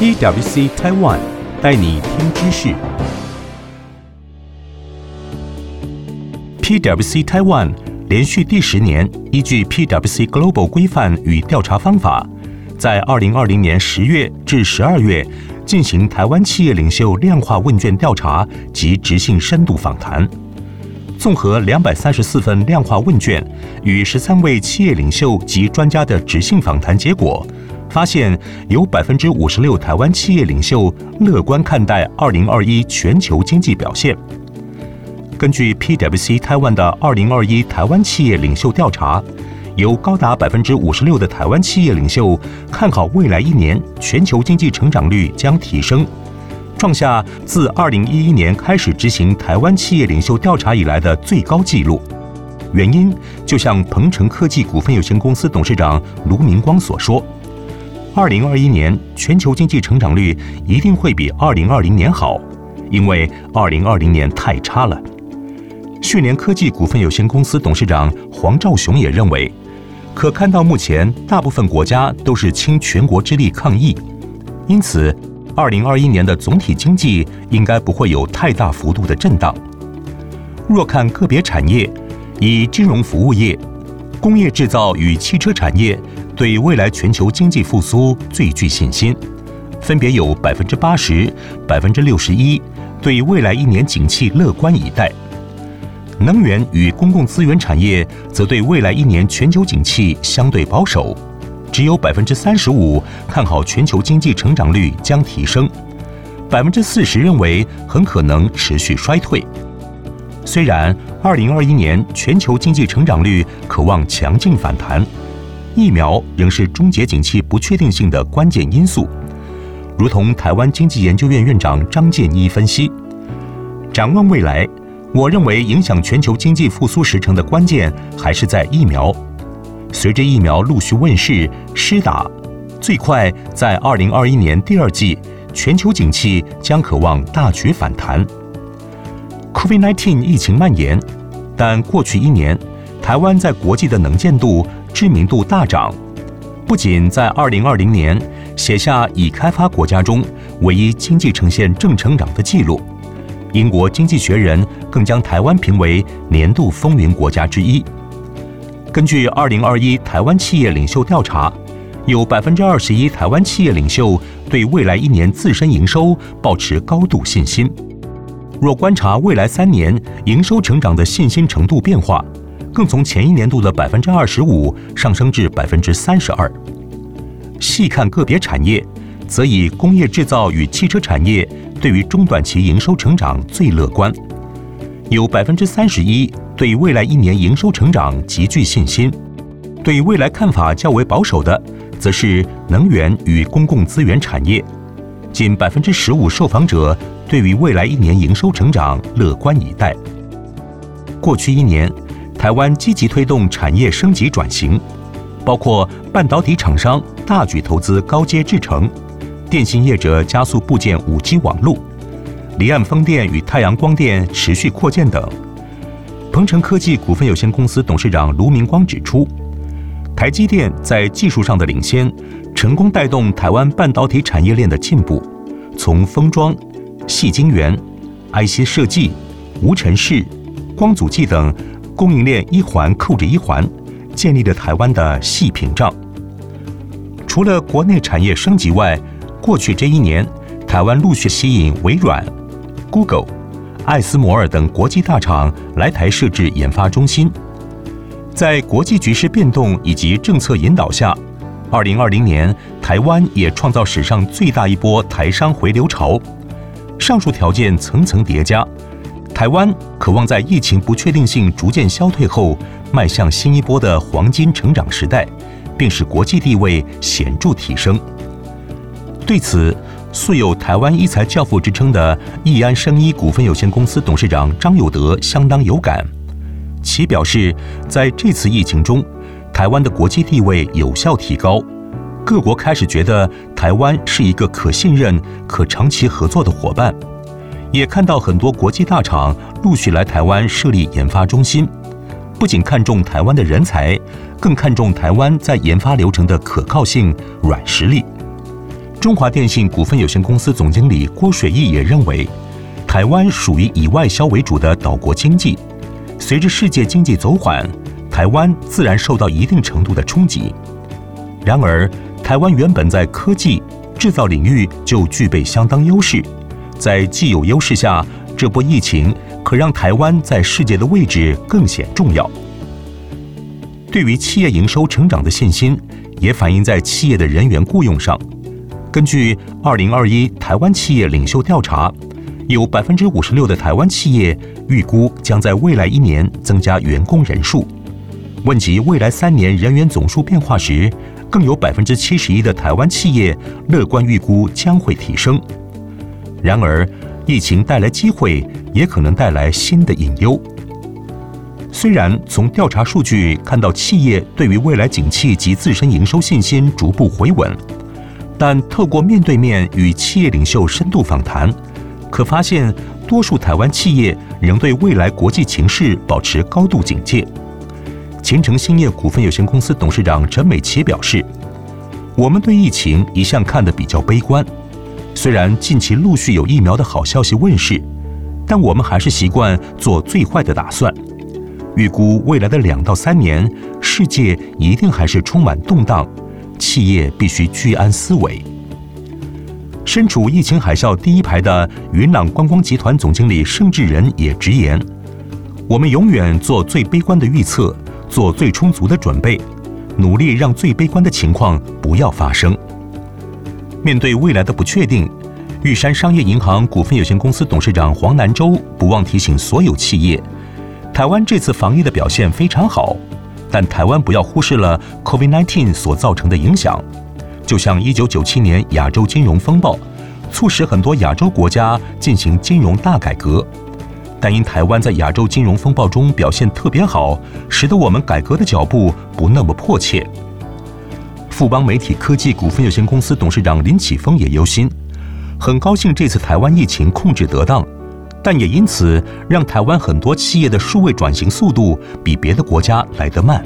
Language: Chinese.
PwC Taiwan 带你听知识。PwC Taiwan 连续第十年依据 PwC Global 规范与调查方法，在二零二零年十月至十二月进行台湾企业领袖量化问卷调查及执性深度访谈。综合两百三十四份量化问卷与十三位企业领袖及专家的执性访谈结果，发现有百分之五十六台湾企业领袖乐观看待二零二一全球经济表现。根据 PwC 台湾的二零二一台湾企业领袖调查，有高达百分之五十六的台湾企业领袖看好未来一年全球经济成长率将提升。创下自二零一一年开始执行台湾企业领袖调查以来的最高纪录。原因就像鹏程科技股份有限公司董事长卢明光所说：“二零二一年全球经济成长率一定会比二零二零年好，因为二零二零年太差了。”讯连科技股份有限公司董事长黄兆雄也认为，可看到目前大部分国家都是倾全国之力抗疫，因此。二零二一年的总体经济应该不会有太大幅度的震荡。若看个别产业，以金融服务业、工业制造与汽车产业对未来全球经济复苏最具信心，分别有百分之八十、百分之六十一对未来一年景气乐观以待。能源与公共资源产业则对未来一年全球景气相对保守。只有百分之三十五看好全球经济成长率将提升，百分之四十认为很可能持续衰退。虽然二零二一年全球经济成长率可望强劲反弹，疫苗仍是终结景气不确定性的关键因素。如同台湾经济研究院院长张建一分析，展望未来，我认为影响全球经济复苏时程的关键还是在疫苗。随着疫苗陆续问世、施打，最快在二零二一年第二季，全球景气将可望大举反弹。COVID-19 疫情蔓延，但过去一年，台湾在国际的能见度、知名度大涨，不仅在二零二零年写下已开发国家中唯一经济呈现正成长的记录，英国经济学人更将台湾评为年度风云国家之一。根据二零二一台湾企业领袖调查，有百分之二十一台湾企业领袖对未来一年自身营收保持高度信心。若观察未来三年营收成长的信心程度变化，更从前一年度的百分之二十五上升至百分之三十二。细看个别产业，则以工业制造与汽车产业对于中短期营收成长最乐观，有百分之三十一。对未来一年营收成长极具信心，对未来看法较为保守的，则是能源与公共资源产业。仅百分之十五受访者对于未来一年营收成长乐观以待。过去一年，台湾积极推动产业升级转型，包括半导体厂商大举投资高阶制程，电信业者加速布建五 G 网络，离岸风电与太阳光电持续扩建等。鹏程科技股份有限公司董事长卢明光指出，台积电在技术上的领先，成功带动台湾半导体产业链的进步，从封装、细晶圆、IC 设计、无尘室、光阻剂等供应链一环扣着一环，建立了台湾的细屏障。除了国内产业升级外，过去这一年，台湾陆续吸引微软、Google。艾斯摩尔等国际大厂来台设置研发中心，在国际局势变动以及政策引导下，二零二零年台湾也创造史上最大一波台商回流潮。上述条件层层叠加，台湾可望在疫情不确定性逐渐消退后，迈向新一波的黄金成长时代，并使国际地位显著提升。对此，素有台湾医材教父之称的易安生医股份有限公司董事长张友德相当有感，其表示，在这次疫情中，台湾的国际地位有效提高，各国开始觉得台湾是一个可信任、可长期合作的伙伴，也看到很多国际大厂陆续来台湾设立研发中心，不仅看重台湾的人才，更看重台湾在研发流程的可靠性、软实力。中华电信股份有限公司总经理郭水义也认为，台湾属于以外销为主的岛国经济，随着世界经济走缓，台湾自然受到一定程度的冲击。然而，台湾原本在科技制造领域就具备相当优势，在既有优势下，这波疫情可让台湾在世界的位置更显重要。对于企业营收成长的信心，也反映在企业的人员雇用上。根据二零二一台湾企业领袖调查，有百分之五十六的台湾企业预估将在未来一年增加员工人数。问及未来三年人员总数变化时，更有百分之七十一的台湾企业乐观预估将会提升。然而，疫情带来机会，也可能带来新的隐忧。虽然从调查数据看到企业对于未来景气及自身营收信心逐步回稳，但透过面对面与企业领袖深度访谈，可发现多数台湾企业仍对未来国际情势保持高度警戒。前程兴业股份有限公司董事长陈美琪表示：“我们对疫情一向看得比较悲观，虽然近期陆续有疫苗的好消息问世，但我们还是习惯做最坏的打算。预估未来的两到三年，世界一定还是充满动荡，企业必须居安思危。”身处疫情海啸第一排的云朗观光集团总经理盛智仁也直言：“我们永远做最悲观的预测。”做最充足的准备，努力让最悲观的情况不要发生。面对未来的不确定，玉山商业银行股份有限公司董事长黄南洲不忘提醒所有企业：台湾这次防疫的表现非常好，但台湾不要忽视了 COVID-19 所造成的影响。就像1997年亚洲金融风暴，促使很多亚洲国家进行金融大改革。但因台湾在亚洲金融风暴中表现特别好，使得我们改革的脚步不那么迫切。富邦媒体科技股份有限公司董事长林启峰也忧心，很高兴这次台湾疫情控制得当，但也因此让台湾很多企业的数位转型速度比别的国家来得慢。